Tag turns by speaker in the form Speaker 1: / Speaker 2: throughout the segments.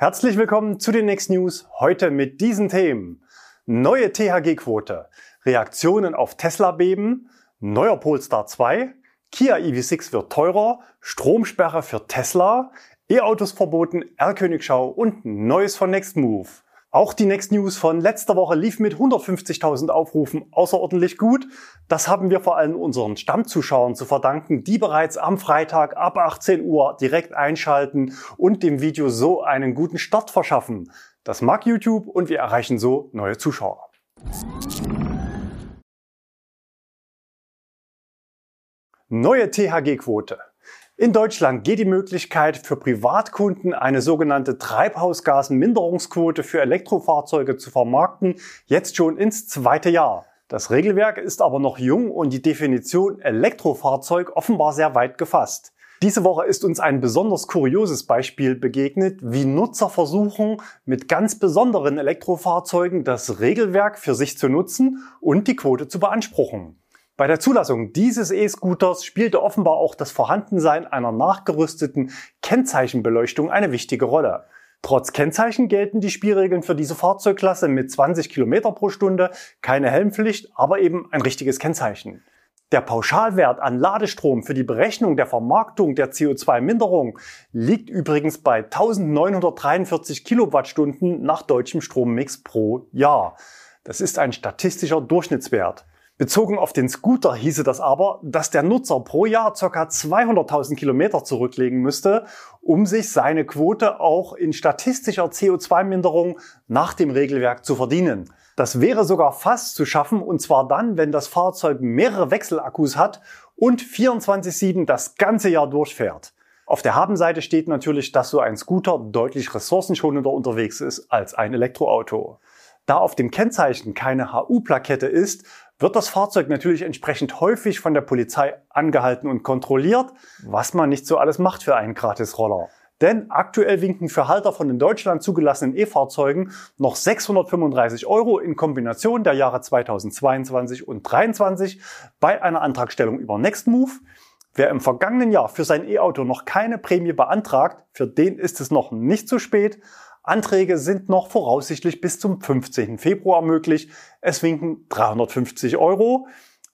Speaker 1: Herzlich willkommen zu den Next News. Heute mit diesen Themen. Neue THG-Quote, Reaktionen auf Tesla-Beben, neuer Polestar 2, Kia EV6 wird teurer, Stromsperre für Tesla, E-Autos verboten, R-Königschau und Neues von Nextmove. Auch die Next News von letzter Woche lief mit 150.000 Aufrufen außerordentlich gut. Das haben wir vor allem unseren Stammzuschauern zu verdanken, die bereits am Freitag ab 18 Uhr direkt einschalten und dem Video so einen guten Start verschaffen. Das mag YouTube und wir erreichen so neue Zuschauer. Neue THG-Quote. In Deutschland geht die Möglichkeit für Privatkunden eine sogenannte Treibhausgasminderungsquote für Elektrofahrzeuge zu vermarkten jetzt schon ins zweite Jahr. Das Regelwerk ist aber noch jung und die Definition Elektrofahrzeug offenbar sehr weit gefasst. Diese Woche ist uns ein besonders kurioses Beispiel begegnet, wie Nutzer versuchen, mit ganz besonderen Elektrofahrzeugen das Regelwerk für sich zu nutzen und die Quote zu beanspruchen. Bei der Zulassung dieses E-Scooters spielte offenbar auch das Vorhandensein einer nachgerüsteten Kennzeichenbeleuchtung eine wichtige Rolle. Trotz Kennzeichen gelten die Spielregeln für diese Fahrzeugklasse mit 20 km pro Stunde, keine Helmpflicht, aber eben ein richtiges Kennzeichen. Der Pauschalwert an Ladestrom für die Berechnung der Vermarktung der CO2-Minderung liegt übrigens bei 1943 Kilowattstunden nach deutschem Strommix pro Jahr. Das ist ein statistischer Durchschnittswert. Bezogen auf den Scooter hieße das aber, dass der Nutzer pro Jahr ca. 200.000 Kilometer zurücklegen müsste, um sich seine Quote auch in statistischer CO2-Minderung nach dem Regelwerk zu verdienen. Das wäre sogar fast zu schaffen und zwar dann, wenn das Fahrzeug mehrere Wechselakkus hat und 24-7 das ganze Jahr durchfährt. Auf der Habenseite steht natürlich, dass so ein Scooter deutlich ressourcenschonender unterwegs ist als ein Elektroauto. Da auf dem Kennzeichen keine HU-Plakette ist, wird das Fahrzeug natürlich entsprechend häufig von der Polizei angehalten und kontrolliert, was man nicht so alles macht für einen Gratis-Roller. Denn aktuell winken für Halter von in Deutschland zugelassenen E-Fahrzeugen noch 635 Euro in Kombination der Jahre 2022 und 2023 bei einer Antragstellung über Nextmove. Wer im vergangenen Jahr für sein E-Auto noch keine Prämie beantragt, für den ist es noch nicht zu spät. Anträge sind noch voraussichtlich bis zum 15. Februar möglich. Es winken 350 Euro.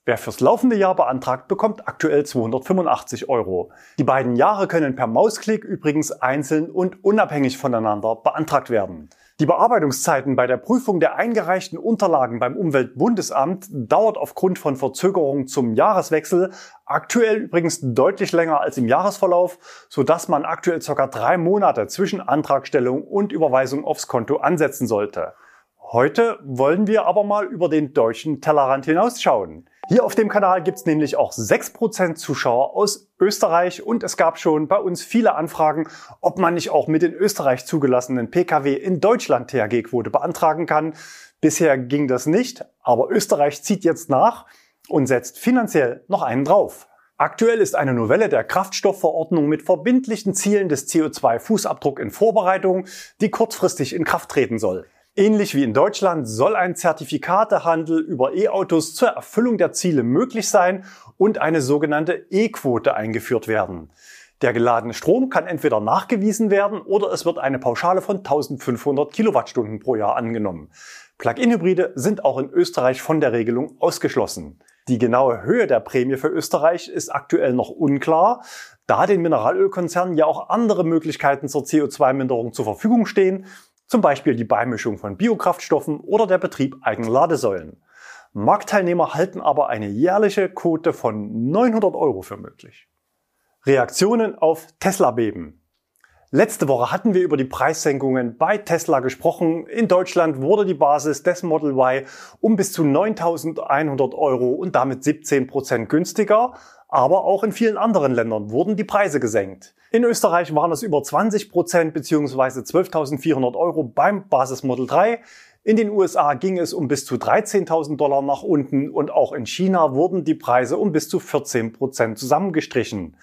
Speaker 1: Wer fürs laufende Jahr beantragt, bekommt aktuell 285 Euro. Die beiden Jahre können per Mausklick übrigens einzeln und unabhängig voneinander beantragt werden. Die Bearbeitungszeiten bei der Prüfung der eingereichten Unterlagen beim Umweltbundesamt dauert aufgrund von Verzögerungen zum Jahreswechsel aktuell übrigens deutlich länger als im Jahresverlauf, sodass man aktuell ca. drei Monate zwischen Antragstellung und Überweisung aufs Konto ansetzen sollte. Heute wollen wir aber mal über den deutschen Tellerrand hinausschauen. Hier auf dem Kanal gibt's nämlich auch 6% Zuschauer aus Österreich und es gab schon bei uns viele Anfragen, ob man nicht auch mit den Österreich zugelassenen Pkw in Deutschland THG-Quote beantragen kann. Bisher ging das nicht, aber Österreich zieht jetzt nach und setzt finanziell noch einen drauf. Aktuell ist eine Novelle der Kraftstoffverordnung mit verbindlichen Zielen des CO2-Fußabdruck in Vorbereitung, die kurzfristig in Kraft treten soll. Ähnlich wie in Deutschland soll ein Zertifikatehandel über E-Autos zur Erfüllung der Ziele möglich sein und eine sogenannte E-Quote eingeführt werden. Der geladene Strom kann entweder nachgewiesen werden oder es wird eine Pauschale von 1500 Kilowattstunden pro Jahr angenommen. Plug-in-Hybride sind auch in Österreich von der Regelung ausgeschlossen. Die genaue Höhe der Prämie für Österreich ist aktuell noch unklar, da den Mineralölkonzernen ja auch andere Möglichkeiten zur CO2-Minderung zur Verfügung stehen, zum Beispiel die Beimischung von Biokraftstoffen oder der Betrieb eigener Ladesäulen. Marktteilnehmer halten aber eine jährliche Quote von 900 Euro für möglich. Reaktionen auf Tesla-Beben. Letzte Woche hatten wir über die Preissenkungen bei Tesla gesprochen. In Deutschland wurde die Basis des Model Y um bis zu 9.100 Euro und damit 17 Prozent günstiger. Aber auch in vielen anderen Ländern wurden die Preise gesenkt. In Österreich waren es über 20 Prozent bzw. 12.400 Euro beim Basis Model 3. In den USA ging es um bis zu 13.000 Dollar nach unten und auch in China wurden die Preise um bis zu 14 Prozent zusammengestrichen.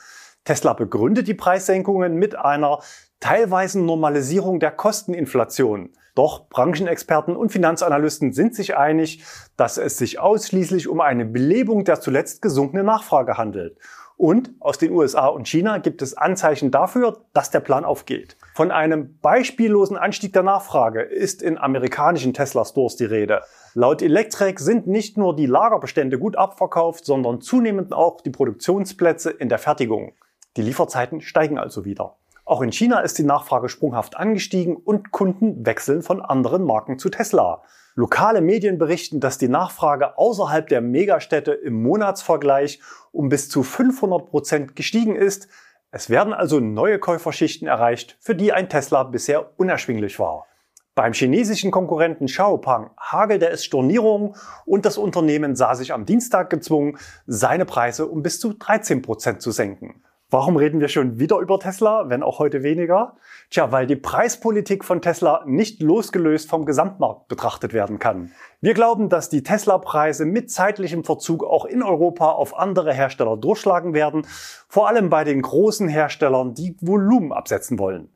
Speaker 1: Tesla begründet die Preissenkungen mit einer teilweisen Normalisierung der Kosteninflation. Doch Branchenexperten und Finanzanalysten sind sich einig, dass es sich ausschließlich um eine Belebung der zuletzt gesunkenen Nachfrage handelt. Und aus den USA und China gibt es Anzeichen dafür, dass der Plan aufgeht. Von einem beispiellosen Anstieg der Nachfrage ist in amerikanischen Tesla Stores die Rede. Laut Electrek sind nicht nur die Lagerbestände gut abverkauft, sondern zunehmend auch die Produktionsplätze in der Fertigung. Die Lieferzeiten steigen also wieder. Auch in China ist die Nachfrage sprunghaft angestiegen und Kunden wechseln von anderen Marken zu Tesla. Lokale Medien berichten, dass die Nachfrage außerhalb der Megastädte im Monatsvergleich um bis zu 500 Prozent gestiegen ist. Es werden also neue Käuferschichten erreicht, für die ein Tesla bisher unerschwinglich war. Beim chinesischen Konkurrenten Xiaopeng hagelte es Stornierungen und das Unternehmen sah sich am Dienstag gezwungen, seine Preise um bis zu 13 Prozent zu senken. Warum reden wir schon wieder über Tesla, wenn auch heute weniger? Tja, weil die Preispolitik von Tesla nicht losgelöst vom Gesamtmarkt betrachtet werden kann. Wir glauben, dass die Tesla-Preise mit zeitlichem Verzug auch in Europa auf andere Hersteller durchschlagen werden, vor allem bei den großen Herstellern, die Volumen absetzen wollen.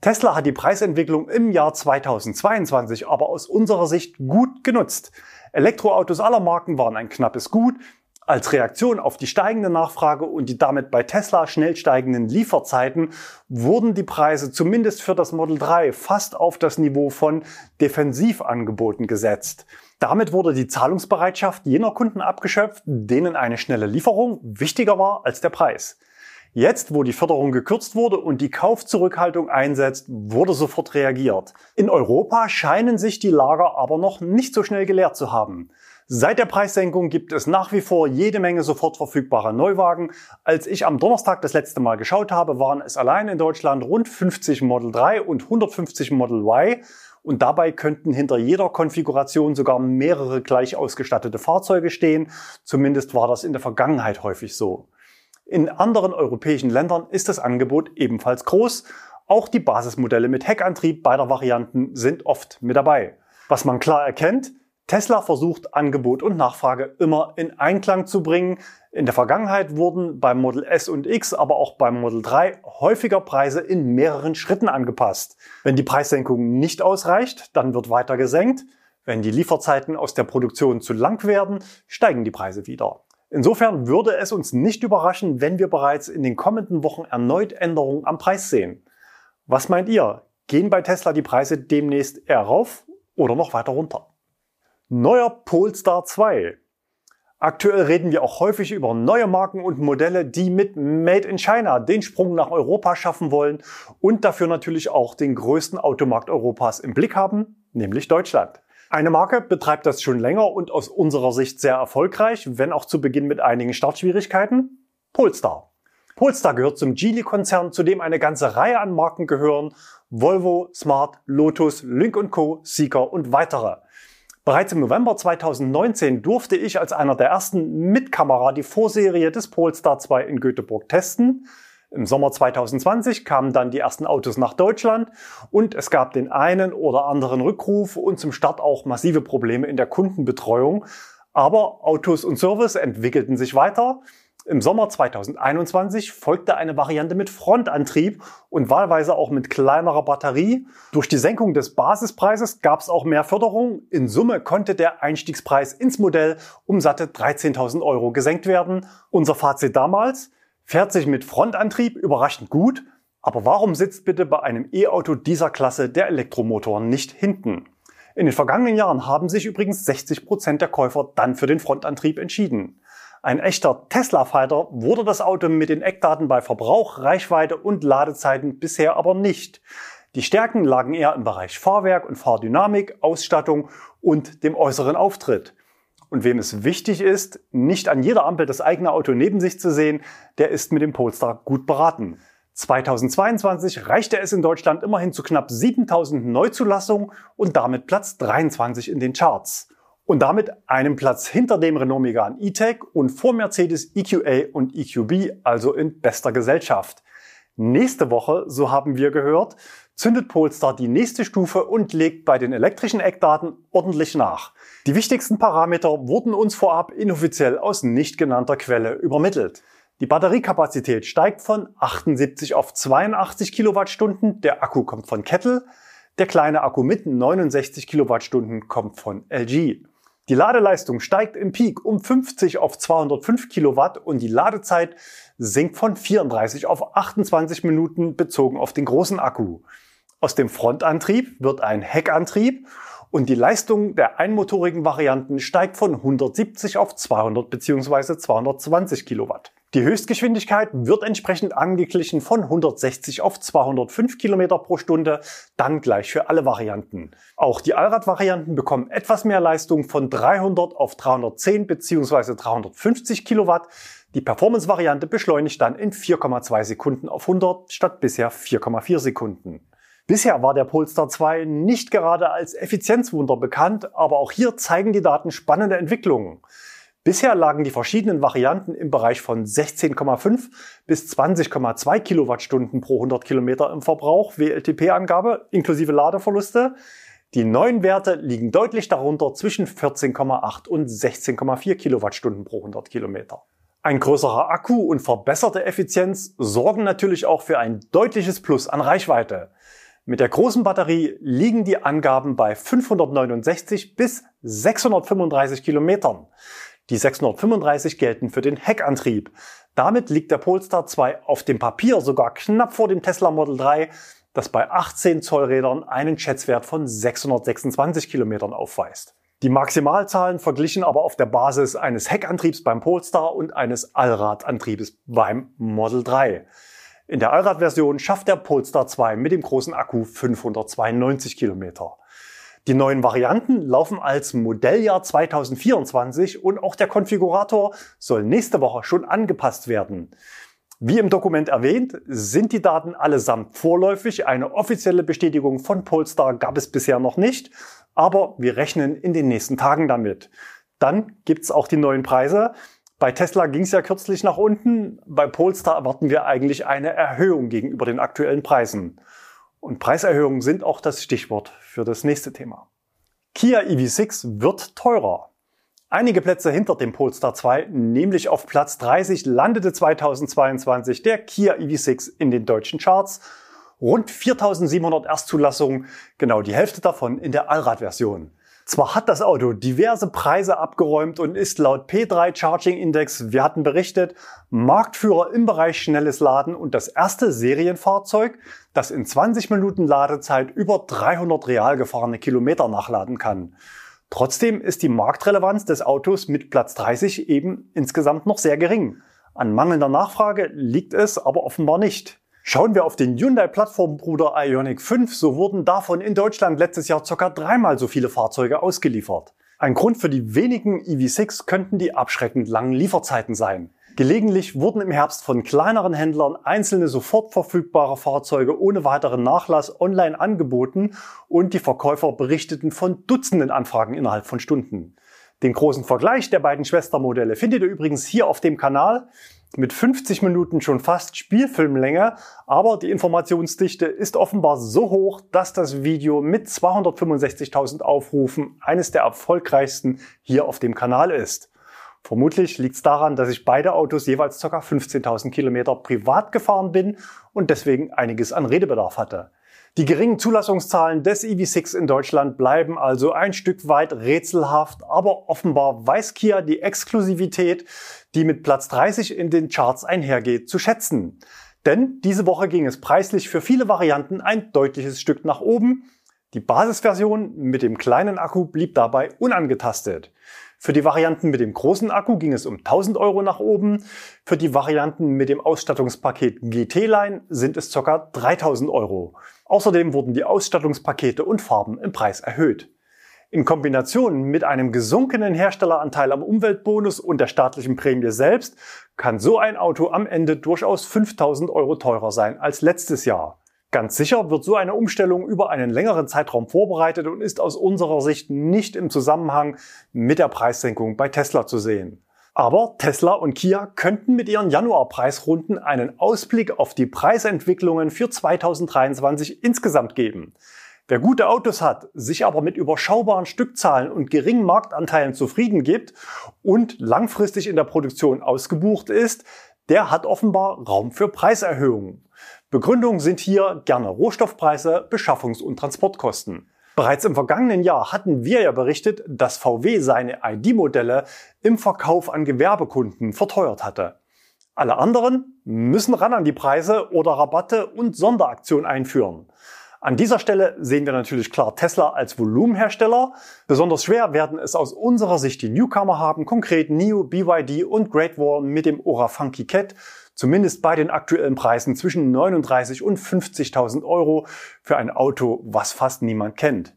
Speaker 1: Tesla hat die Preisentwicklung im Jahr 2022 aber aus unserer Sicht gut genutzt. Elektroautos aller Marken waren ein knappes Gut, als Reaktion auf die steigende Nachfrage und die damit bei Tesla schnell steigenden Lieferzeiten wurden die Preise zumindest für das Model 3 fast auf das Niveau von Defensivangeboten gesetzt. Damit wurde die Zahlungsbereitschaft jener Kunden abgeschöpft, denen eine schnelle Lieferung wichtiger war als der Preis. Jetzt, wo die Förderung gekürzt wurde und die Kaufzurückhaltung einsetzt, wurde sofort reagiert. In Europa scheinen sich die Lager aber noch nicht so schnell geleert zu haben. Seit der Preissenkung gibt es nach wie vor jede Menge sofort verfügbare Neuwagen. Als ich am Donnerstag das letzte Mal geschaut habe, waren es allein in Deutschland rund 50 Model 3 und 150 Model Y. Und dabei könnten hinter jeder Konfiguration sogar mehrere gleich ausgestattete Fahrzeuge stehen. Zumindest war das in der Vergangenheit häufig so. In anderen europäischen Ländern ist das Angebot ebenfalls groß. Auch die Basismodelle mit Heckantrieb beider Varianten sind oft mit dabei. Was man klar erkennt, Tesla versucht Angebot und Nachfrage immer in Einklang zu bringen. In der Vergangenheit wurden beim Model S und X, aber auch beim Model 3 häufiger Preise in mehreren Schritten angepasst. Wenn die Preissenkung nicht ausreicht, dann wird weiter gesenkt. Wenn die Lieferzeiten aus der Produktion zu lang werden, steigen die Preise wieder. Insofern würde es uns nicht überraschen, wenn wir bereits in den kommenden Wochen erneut Änderungen am Preis sehen. Was meint ihr? Gehen bei Tesla die Preise demnächst eher rauf oder noch weiter runter? Neuer Polestar 2. Aktuell reden wir auch häufig über neue Marken und Modelle, die mit Made in China den Sprung nach Europa schaffen wollen und dafür natürlich auch den größten Automarkt Europas im Blick haben, nämlich Deutschland. Eine Marke betreibt das schon länger und aus unserer Sicht sehr erfolgreich, wenn auch zu Beginn mit einigen Startschwierigkeiten. Polestar. Polestar gehört zum Geely-Konzern, zu dem eine ganze Reihe an Marken gehören. Volvo, Smart, Lotus, Lynk Co., Seeker und weitere. Bereits im November 2019 durfte ich als einer der ersten mit Kamera die Vorserie des Polestar 2 in Göteborg testen. Im Sommer 2020 kamen dann die ersten Autos nach Deutschland und es gab den einen oder anderen Rückruf und zum Start auch massive Probleme in der Kundenbetreuung. Aber Autos und Service entwickelten sich weiter im Sommer 2021 folgte eine Variante mit Frontantrieb und wahlweise auch mit kleinerer Batterie. Durch die Senkung des Basispreises gab es auch mehr Förderung. In Summe konnte der Einstiegspreis ins Modell um satte 13.000 Euro gesenkt werden. Unser Fazit damals, fährt sich mit Frontantrieb überraschend gut, aber warum sitzt bitte bei einem E-Auto dieser Klasse der Elektromotor nicht hinten? In den vergangenen Jahren haben sich übrigens 60 Prozent der Käufer dann für den Frontantrieb entschieden. Ein echter Tesla-Fighter wurde das Auto mit den Eckdaten bei Verbrauch, Reichweite und Ladezeiten bisher aber nicht. Die Stärken lagen eher im Bereich Fahrwerk und Fahrdynamik, Ausstattung und dem äußeren Auftritt. Und wem es wichtig ist, nicht an jeder Ampel das eigene Auto neben sich zu sehen, der ist mit dem Polestar gut beraten. 2022 reichte es in Deutschland immerhin zu knapp 7000 Neuzulassungen und damit Platz 23 in den Charts und damit einen Platz hinter dem Renault Megane E-Tech und vor Mercedes EQA und EQB, also in bester Gesellschaft. Nächste Woche, so haben wir gehört, zündet Polestar die nächste Stufe und legt bei den elektrischen Eckdaten ordentlich nach. Die wichtigsten Parameter wurden uns vorab inoffiziell aus nicht genannter Quelle übermittelt. Die Batteriekapazität steigt von 78 auf 82 Kilowattstunden, der Akku kommt von Kettle, der kleine Akku mit 69 Kilowattstunden kommt von LG. Die Ladeleistung steigt im Peak um 50 auf 205 Kilowatt und die Ladezeit sinkt von 34 auf 28 Minuten bezogen auf den großen Akku. Aus dem Frontantrieb wird ein Heckantrieb und die Leistung der einmotorigen Varianten steigt von 170 auf 200 bzw. 220 Kilowatt. Die Höchstgeschwindigkeit wird entsprechend angeglichen von 160 auf 205 Kilometer pro Stunde, dann gleich für alle Varianten. Auch die Allradvarianten bekommen etwas mehr Leistung von 300 auf 310 bzw. 350 Kilowatt. Die Performance-Variante beschleunigt dann in 4,2 Sekunden auf 100 statt bisher 4,4 Sekunden. Bisher war der Polestar 2 nicht gerade als Effizienzwunder bekannt, aber auch hier zeigen die Daten spannende Entwicklungen. Bisher lagen die verschiedenen Varianten im Bereich von 16,5 bis 20,2 Kilowattstunden pro 100 Kilometer im Verbrauch, WLTP-Angabe, inklusive Ladeverluste. Die neuen Werte liegen deutlich darunter zwischen 14,8 und 16,4 Kilowattstunden pro 100 Kilometer. Ein größerer Akku und verbesserte Effizienz sorgen natürlich auch für ein deutliches Plus an Reichweite. Mit der großen Batterie liegen die Angaben bei 569 bis 635 Kilometern. Die 635 gelten für den Heckantrieb. Damit liegt der Polestar 2 auf dem Papier sogar knapp vor dem Tesla Model 3, das bei 18 Zoll Rädern einen Schätzwert von 626 Kilometern aufweist. Die Maximalzahlen verglichen aber auf der Basis eines Heckantriebs beim Polestar und eines Allradantriebes beim Model 3. In der Allradversion schafft der Polestar 2 mit dem großen Akku 592 Kilometer. Die neuen Varianten laufen als Modelljahr 2024 und auch der Konfigurator soll nächste Woche schon angepasst werden. Wie im Dokument erwähnt, sind die Daten allesamt vorläufig. Eine offizielle Bestätigung von Polestar gab es bisher noch nicht, aber wir rechnen in den nächsten Tagen damit. Dann gibt's auch die neuen Preise. Bei Tesla ging es ja kürzlich nach unten. Bei Polestar erwarten wir eigentlich eine Erhöhung gegenüber den aktuellen Preisen. Und Preiserhöhungen sind auch das Stichwort für das nächste Thema. Kia EV6 wird teurer. Einige Plätze hinter dem Polestar 2, nämlich auf Platz 30, landete 2022 der Kia EV6 in den deutschen Charts. Rund 4700 Erstzulassungen, genau die Hälfte davon in der Allradversion. Zwar hat das Auto diverse Preise abgeräumt und ist laut P3 Charging Index, wir hatten berichtet, Marktführer im Bereich schnelles Laden und das erste Serienfahrzeug, das in 20 Minuten Ladezeit über 300 real gefahrene Kilometer nachladen kann. Trotzdem ist die Marktrelevanz des Autos mit Platz 30 eben insgesamt noch sehr gering. An mangelnder Nachfrage liegt es aber offenbar nicht. Schauen wir auf den Hyundai-Plattformbruder Ioniq 5, so wurden davon in Deutschland letztes Jahr ca. dreimal so viele Fahrzeuge ausgeliefert. Ein Grund für die wenigen EV6 könnten die abschreckend langen Lieferzeiten sein. Gelegentlich wurden im Herbst von kleineren Händlern einzelne sofort verfügbare Fahrzeuge ohne weiteren Nachlass online angeboten und die Verkäufer berichteten von Dutzenden Anfragen innerhalb von Stunden. Den großen Vergleich der beiden Schwestermodelle findet ihr übrigens hier auf dem Kanal mit 50 Minuten schon fast Spielfilmlänge, aber die Informationsdichte ist offenbar so hoch, dass das Video mit 265.000 Aufrufen eines der erfolgreichsten hier auf dem Kanal ist. Vermutlich liegt es daran, dass ich beide Autos jeweils ca. 15.000 Kilometer privat gefahren bin und deswegen einiges an Redebedarf hatte. Die geringen Zulassungszahlen des EV6 in Deutschland bleiben also ein Stück weit rätselhaft, aber offenbar weiß Kia die Exklusivität, die mit Platz 30 in den Charts einhergeht, zu schätzen. Denn diese Woche ging es preislich für viele Varianten ein deutliches Stück nach oben. Die Basisversion mit dem kleinen Akku blieb dabei unangetastet. Für die Varianten mit dem großen Akku ging es um 1000 Euro nach oben. Für die Varianten mit dem Ausstattungspaket GT-Line sind es ca. 3000 Euro. Außerdem wurden die Ausstattungspakete und Farben im Preis erhöht. In Kombination mit einem gesunkenen Herstelleranteil am Umweltbonus und der staatlichen Prämie selbst kann so ein Auto am Ende durchaus 5000 Euro teurer sein als letztes Jahr. Ganz sicher wird so eine Umstellung über einen längeren Zeitraum vorbereitet und ist aus unserer Sicht nicht im Zusammenhang mit der Preissenkung bei Tesla zu sehen. Aber Tesla und Kia könnten mit ihren Januarpreisrunden einen Ausblick auf die Preisentwicklungen für 2023 insgesamt geben. Wer gute Autos hat, sich aber mit überschaubaren Stückzahlen und geringen Marktanteilen zufrieden gibt und langfristig in der Produktion ausgebucht ist, der hat offenbar Raum für Preiserhöhungen. Begründungen sind hier gerne Rohstoffpreise, Beschaffungs- und Transportkosten. Bereits im vergangenen Jahr hatten wir ja berichtet, dass VW seine ID-Modelle im Verkauf an Gewerbekunden verteuert hatte. Alle anderen müssen ran an die Preise oder Rabatte und Sonderaktionen einführen. An dieser Stelle sehen wir natürlich klar Tesla als Volumenhersteller. Besonders schwer werden es aus unserer Sicht die Newcomer haben, konkret NIO, BYD und Great Wall mit dem Ora Funky Cat, zumindest bei den aktuellen Preisen zwischen 39 und 50.000 Euro für ein Auto, was fast niemand kennt.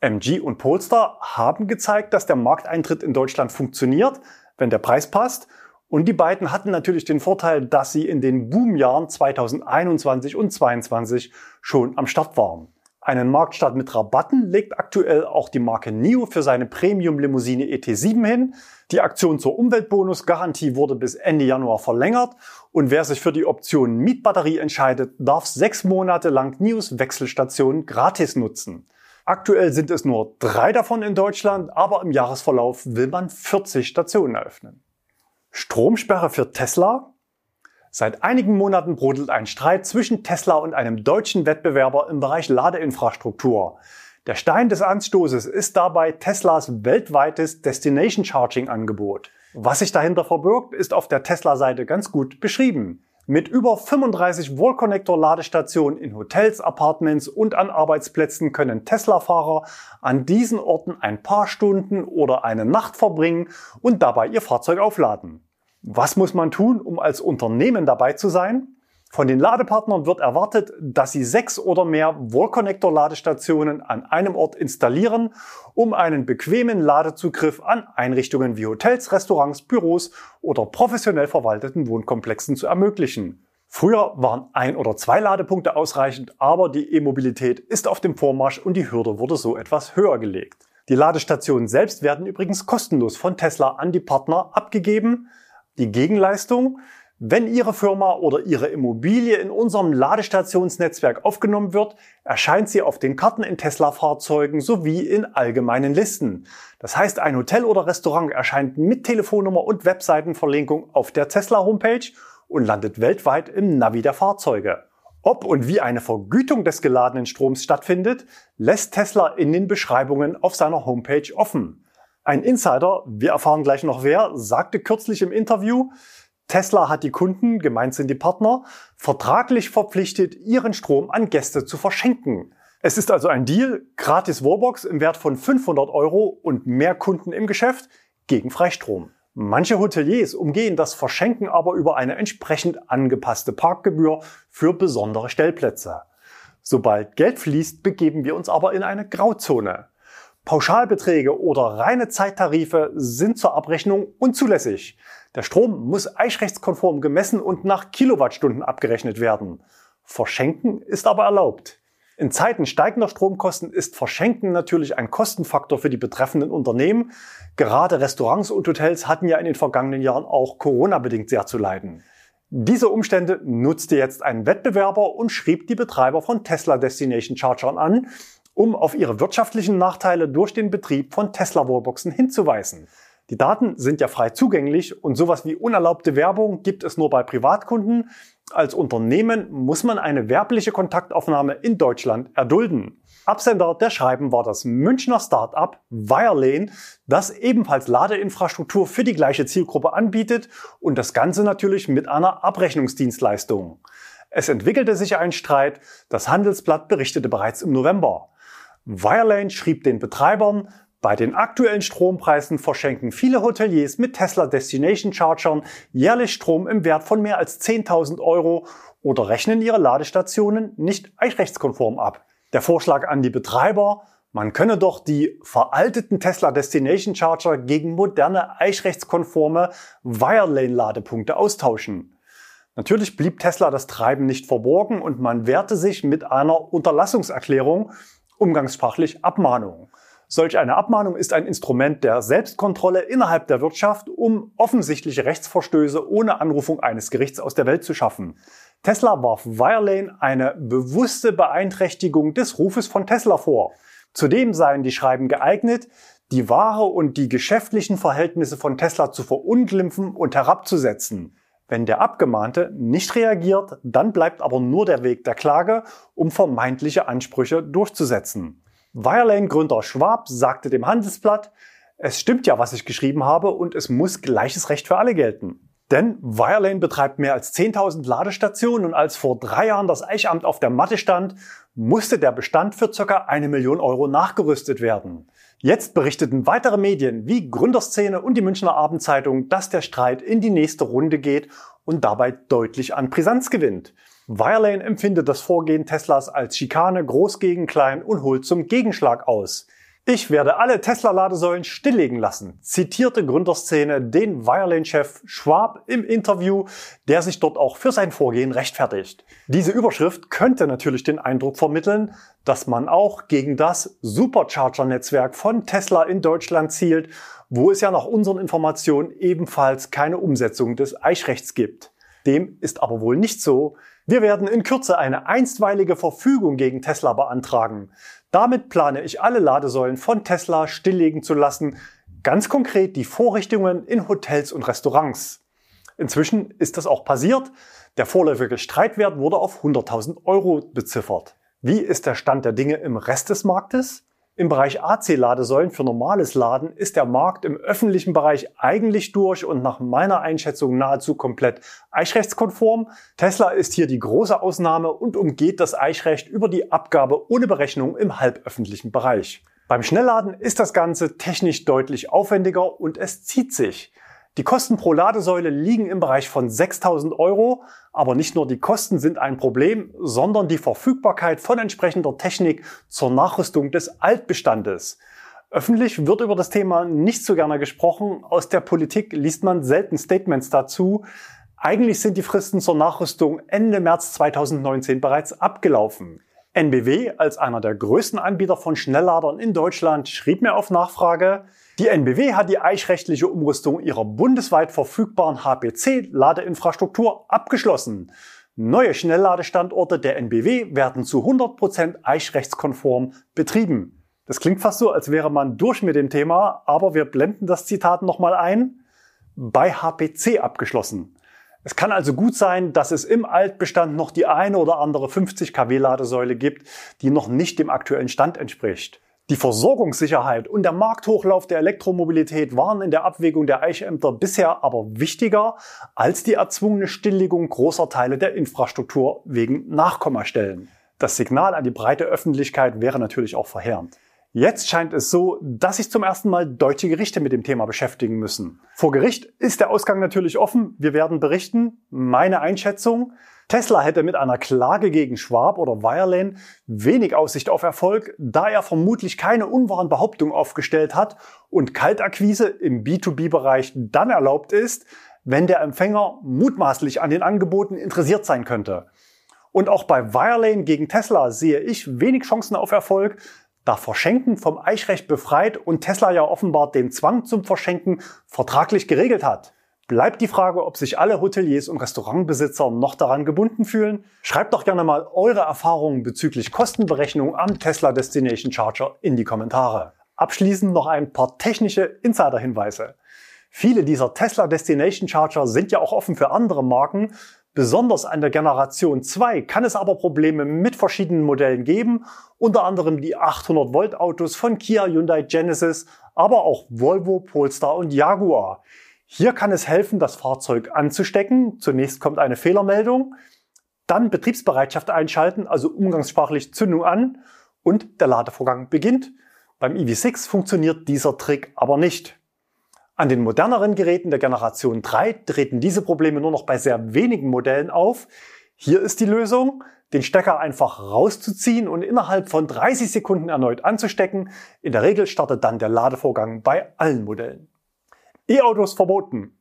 Speaker 1: MG und Polestar haben gezeigt, dass der Markteintritt in Deutschland funktioniert, wenn der Preis passt und die beiden hatten natürlich den Vorteil, dass sie in den Boomjahren 2021 und 2022 schon am Start waren. Einen Marktstart mit Rabatten legt aktuell auch die Marke NIO für seine Premium-Limousine ET7 hin. Die Aktion zur Umweltbonus-Garantie wurde bis Ende Januar verlängert und wer sich für die Option Mietbatterie entscheidet, darf sechs Monate lang NIOs Wechselstation gratis nutzen. Aktuell sind es nur drei davon in Deutschland, aber im Jahresverlauf will man 40 Stationen eröffnen. Stromsperre für Tesla? Seit einigen Monaten brodelt ein Streit zwischen Tesla und einem deutschen Wettbewerber im Bereich Ladeinfrastruktur. Der Stein des Anstoßes ist dabei Teslas weltweites Destination Charging Angebot. Was sich dahinter verbirgt, ist auf der Tesla-Seite ganz gut beschrieben. Mit über 35 Wallconnector-Ladestationen in Hotels, Apartments und an Arbeitsplätzen können Tesla-Fahrer an diesen Orten ein paar Stunden oder eine Nacht verbringen und dabei ihr Fahrzeug aufladen. Was muss man tun, um als Unternehmen dabei zu sein? Von den Ladepartnern wird erwartet, dass sie sechs oder mehr Wallconnector-Ladestationen an einem Ort installieren, um einen bequemen Ladezugriff an Einrichtungen wie Hotels, Restaurants, Büros oder professionell verwalteten Wohnkomplexen zu ermöglichen. Früher waren ein oder zwei Ladepunkte ausreichend, aber die E-Mobilität ist auf dem Vormarsch und die Hürde wurde so etwas höher gelegt. Die Ladestationen selbst werden übrigens kostenlos von Tesla an die Partner abgegeben. Die Gegenleistung wenn Ihre Firma oder Ihre Immobilie in unserem Ladestationsnetzwerk aufgenommen wird, erscheint sie auf den Karten in Tesla-Fahrzeugen sowie in allgemeinen Listen. Das heißt, ein Hotel oder Restaurant erscheint mit Telefonnummer und Webseitenverlinkung auf der Tesla-Homepage und landet weltweit im Navi der Fahrzeuge. Ob und wie eine Vergütung des geladenen Stroms stattfindet, lässt Tesla in den Beschreibungen auf seiner Homepage offen. Ein Insider, wir erfahren gleich noch wer, sagte kürzlich im Interview, Tesla hat die Kunden, gemeint sind die Partner, vertraglich verpflichtet, ihren Strom an Gäste zu verschenken. Es ist also ein Deal, gratis Wallbox im Wert von 500 Euro und mehr Kunden im Geschäft gegen Freistrom. Manche Hoteliers umgehen das Verschenken aber über eine entsprechend angepasste Parkgebühr für besondere Stellplätze. Sobald Geld fließt, begeben wir uns aber in eine Grauzone. Pauschalbeträge oder reine Zeittarife sind zur Abrechnung unzulässig. Der Strom muss eichrechtskonform gemessen und nach Kilowattstunden abgerechnet werden. Verschenken ist aber erlaubt. In Zeiten steigender Stromkosten ist Verschenken natürlich ein Kostenfaktor für die betreffenden Unternehmen. Gerade Restaurants und Hotels hatten ja in den vergangenen Jahren auch Corona-bedingt sehr zu leiden. Diese Umstände nutzte jetzt ein Wettbewerber und schrieb die Betreiber von Tesla Destination Chargern an, um auf ihre wirtschaftlichen Nachteile durch den Betrieb von Tesla Wallboxen hinzuweisen. Die Daten sind ja frei zugänglich und sowas wie unerlaubte Werbung gibt es nur bei Privatkunden. Als Unternehmen muss man eine werbliche Kontaktaufnahme in Deutschland erdulden. Absender der Schreiben war das Münchner Start-up Wirelane, das ebenfalls Ladeinfrastruktur für die gleiche Zielgruppe anbietet und das Ganze natürlich mit einer Abrechnungsdienstleistung. Es entwickelte sich ein Streit, das Handelsblatt berichtete bereits im November. Wirelane schrieb den Betreibern, bei den aktuellen Strompreisen verschenken viele Hoteliers mit Tesla Destination Chargern jährlich Strom im Wert von mehr als 10.000 Euro oder rechnen ihre Ladestationen nicht eichrechtskonform ab. Der Vorschlag an die Betreiber, man könne doch die veralteten Tesla Destination Charger gegen moderne eichrechtskonforme Wirelane-Ladepunkte austauschen. Natürlich blieb Tesla das Treiben nicht verborgen und man wehrte sich mit einer Unterlassungserklärung, umgangssprachlich Abmahnung. Solch eine Abmahnung ist ein Instrument der Selbstkontrolle innerhalb der Wirtschaft, um offensichtliche Rechtsverstöße ohne Anrufung eines Gerichts aus der Welt zu schaffen. Tesla warf Wirelane eine bewusste Beeinträchtigung des Rufes von Tesla vor. Zudem seien die Schreiben geeignet, die wahre und die geschäftlichen Verhältnisse von Tesla zu verunglimpfen und herabzusetzen. Wenn der Abgemahnte nicht reagiert, dann bleibt aber nur der Weg der Klage, um vermeintliche Ansprüche durchzusetzen. Wirelane-Gründer Schwab sagte dem Handelsblatt, es stimmt ja, was ich geschrieben habe und es muss gleiches Recht für alle gelten. Denn Wirelane betreibt mehr als 10.000 Ladestationen und als vor drei Jahren das Eichamt auf der Matte stand, musste der Bestand für ca. eine Million Euro nachgerüstet werden. Jetzt berichteten weitere Medien wie Gründerszene und die Münchner Abendzeitung, dass der Streit in die nächste Runde geht und dabei deutlich an Brisanz gewinnt. Wirelane empfindet das Vorgehen Teslas als Schikane groß gegen klein und holt zum Gegenschlag aus. Ich werde alle Tesla-Ladesäulen stilllegen lassen, zitierte Gründerszene den Wirelane-Chef Schwab im Interview, der sich dort auch für sein Vorgehen rechtfertigt. Diese Überschrift könnte natürlich den Eindruck vermitteln, dass man auch gegen das Supercharger-Netzwerk von Tesla in Deutschland zielt, wo es ja nach unseren Informationen ebenfalls keine Umsetzung des Eichrechts gibt. Dem ist aber wohl nicht so. Wir werden in Kürze eine einstweilige Verfügung gegen Tesla beantragen. Damit plane ich alle Ladesäulen von Tesla stilllegen zu lassen, ganz konkret die Vorrichtungen in Hotels und Restaurants. Inzwischen ist das auch passiert. Der vorläufige Streitwert wurde auf 100.000 Euro beziffert. Wie ist der Stand der Dinge im Rest des Marktes? Im Bereich AC-Ladesäulen für normales Laden ist der Markt im öffentlichen Bereich eigentlich durch und nach meiner Einschätzung nahezu komplett eichrechtskonform. Tesla ist hier die große Ausnahme und umgeht das Eichrecht über die Abgabe ohne Berechnung im halböffentlichen Bereich. Beim Schnellladen ist das Ganze technisch deutlich aufwendiger und es zieht sich. Die Kosten pro Ladesäule liegen im Bereich von 6000 Euro, aber nicht nur die Kosten sind ein Problem, sondern die Verfügbarkeit von entsprechender Technik zur Nachrüstung des Altbestandes. Öffentlich wird über das Thema nicht so gerne gesprochen. Aus der Politik liest man selten Statements dazu. Eigentlich sind die Fristen zur Nachrüstung Ende März 2019 bereits abgelaufen. NBW als einer der größten Anbieter von Schnellladern in Deutschland schrieb mir auf Nachfrage, die NBW hat die eichrechtliche Umrüstung ihrer bundesweit verfügbaren HPC-Ladeinfrastruktur abgeschlossen. Neue Schnellladestandorte der NBW werden zu 100% eichrechtskonform betrieben. Das klingt fast so, als wäre man durch mit dem Thema, aber wir blenden das Zitat nochmal ein. Bei HPC abgeschlossen. Es kann also gut sein, dass es im Altbestand noch die eine oder andere 50 kW Ladesäule gibt, die noch nicht dem aktuellen Stand entspricht. Die Versorgungssicherheit und der Markthochlauf der Elektromobilität waren in der Abwägung der Eichämter bisher aber wichtiger als die erzwungene Stilllegung großer Teile der Infrastruktur wegen Nachkommastellen. Das Signal an die breite Öffentlichkeit wäre natürlich auch verheerend. Jetzt scheint es so, dass sich zum ersten Mal deutsche Gerichte mit dem Thema beschäftigen müssen. Vor Gericht ist der Ausgang natürlich offen. Wir werden berichten. Meine Einschätzung. Tesla hätte mit einer Klage gegen Schwab oder Wirelane wenig Aussicht auf Erfolg, da er vermutlich keine unwahren Behauptungen aufgestellt hat und Kaltakquise im B2B-Bereich dann erlaubt ist, wenn der Empfänger mutmaßlich an den Angeboten interessiert sein könnte. Und auch bei Wirelane gegen Tesla sehe ich wenig Chancen auf Erfolg, da Verschenken vom Eichrecht befreit und Tesla ja offenbar den Zwang zum Verschenken vertraglich geregelt hat. Bleibt die Frage, ob sich alle Hoteliers und Restaurantbesitzer noch daran gebunden fühlen. Schreibt doch gerne mal eure Erfahrungen bezüglich Kostenberechnung am Tesla Destination Charger in die Kommentare. Abschließend noch ein paar technische Insider-Hinweise. Viele dieser Tesla Destination Charger sind ja auch offen für andere Marken. Besonders an der Generation 2 kann es aber Probleme mit verschiedenen Modellen geben, unter anderem die 800 Volt Autos von Kia, Hyundai, Genesis, aber auch Volvo, Polestar und Jaguar. Hier kann es helfen, das Fahrzeug anzustecken. Zunächst kommt eine Fehlermeldung, dann Betriebsbereitschaft einschalten, also umgangssprachlich Zündung an und der Ladevorgang beginnt. Beim EV6 funktioniert dieser Trick aber nicht. An den moderneren Geräten der Generation 3 treten diese Probleme nur noch bei sehr wenigen Modellen auf. Hier ist die Lösung, den Stecker einfach rauszuziehen und innerhalb von 30 Sekunden erneut anzustecken. In der Regel startet dann der Ladevorgang bei allen Modellen. E-Autos verboten.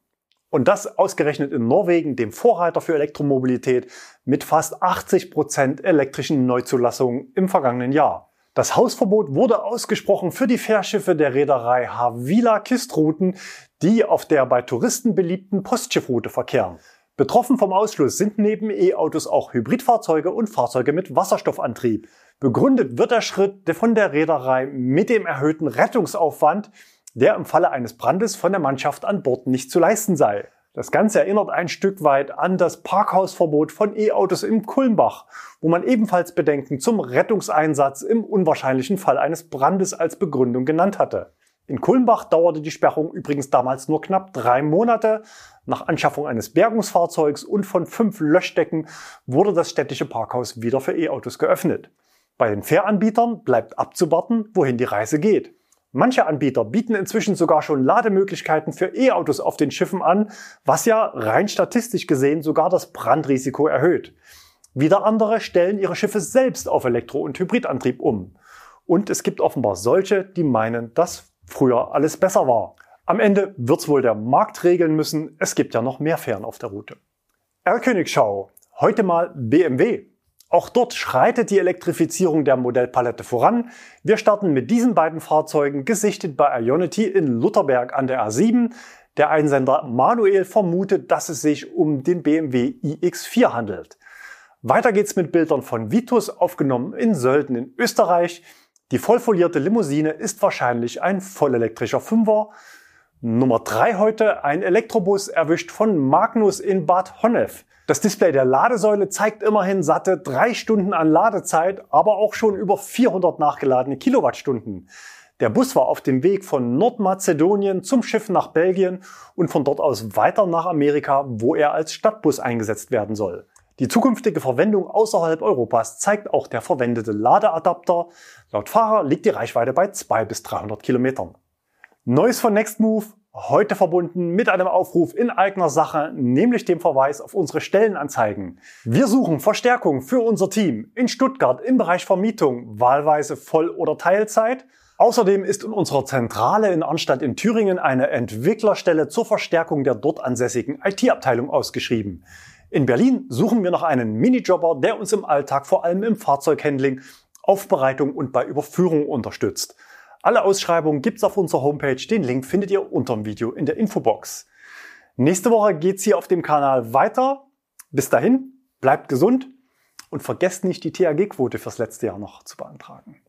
Speaker 1: Und das ausgerechnet in Norwegen, dem Vorreiter für Elektromobilität, mit fast 80 Prozent elektrischen Neuzulassungen im vergangenen Jahr. Das Hausverbot wurde ausgesprochen für die Fährschiffe der Reederei Havila Kistrouten, die auf der bei Touristen beliebten Postschiffroute verkehren. Betroffen vom Ausschluss sind neben E-Autos auch Hybridfahrzeuge und Fahrzeuge mit Wasserstoffantrieb. Begründet wird der Schritt von der Reederei mit dem erhöhten Rettungsaufwand, der im Falle eines Brandes von der Mannschaft an Bord nicht zu leisten sei. Das Ganze erinnert ein Stück weit an das Parkhausverbot von E-Autos im Kulmbach, wo man ebenfalls Bedenken zum Rettungseinsatz im unwahrscheinlichen Fall eines Brandes als Begründung genannt hatte. In Kulmbach dauerte die Sperrung übrigens damals nur knapp drei Monate. Nach Anschaffung eines Bergungsfahrzeugs und von fünf Löschdecken wurde das städtische Parkhaus wieder für E-Autos geöffnet. Bei den Fähranbietern bleibt abzuwarten, wohin die Reise geht. Manche Anbieter bieten inzwischen sogar schon Lademöglichkeiten für E-Autos auf den Schiffen an, was ja rein statistisch gesehen sogar das Brandrisiko erhöht. Wieder andere stellen ihre Schiffe selbst auf Elektro- und Hybridantrieb um. Und es gibt offenbar solche, die meinen, dass früher alles besser war. Am Ende wird's wohl der Markt regeln müssen. Es gibt ja noch mehr Fähren auf der Route. R-Königschau. Heute mal BMW. Auch dort schreitet die Elektrifizierung der Modellpalette voran. Wir starten mit diesen beiden Fahrzeugen gesichtet bei Ionity in Lutherberg an der A7. Der Einsender Manuel vermutet, dass es sich um den BMW iX4 handelt. Weiter geht's mit Bildern von Vitus, aufgenommen in Sölden in Österreich. Die vollfolierte Limousine ist wahrscheinlich ein vollelektrischer Fünfer. Nummer drei heute, ein Elektrobus erwischt von Magnus in Bad Honnef. Das Display der Ladesäule zeigt immerhin satte drei Stunden an Ladezeit, aber auch schon über 400 nachgeladene Kilowattstunden. Der Bus war auf dem Weg von Nordmazedonien zum Schiff nach Belgien und von dort aus weiter nach Amerika, wo er als Stadtbus eingesetzt werden soll. Die zukünftige Verwendung außerhalb Europas zeigt auch der verwendete Ladeadapter. Laut Fahrer liegt die Reichweite bei 200 bis 300 Kilometern. Neues von Nextmove, Heute verbunden mit einem Aufruf in eigener Sache, nämlich dem Verweis auf unsere Stellenanzeigen. Wir suchen Verstärkung für unser Team in Stuttgart im Bereich Vermietung, wahlweise Voll- oder Teilzeit. Außerdem ist in unserer Zentrale in Arnstadt in Thüringen eine Entwicklerstelle zur Verstärkung der dort ansässigen IT-Abteilung ausgeschrieben. In Berlin suchen wir noch einen Minijobber, der uns im Alltag vor allem im Fahrzeughandling, Aufbereitung und bei Überführung unterstützt. Alle Ausschreibungen gibt's auf unserer Homepage. Den Link findet ihr unter dem Video in der Infobox. Nächste Woche geht's hier auf dem Kanal weiter. Bis dahin, bleibt gesund und vergesst nicht, die THG-Quote fürs letzte Jahr noch zu beantragen.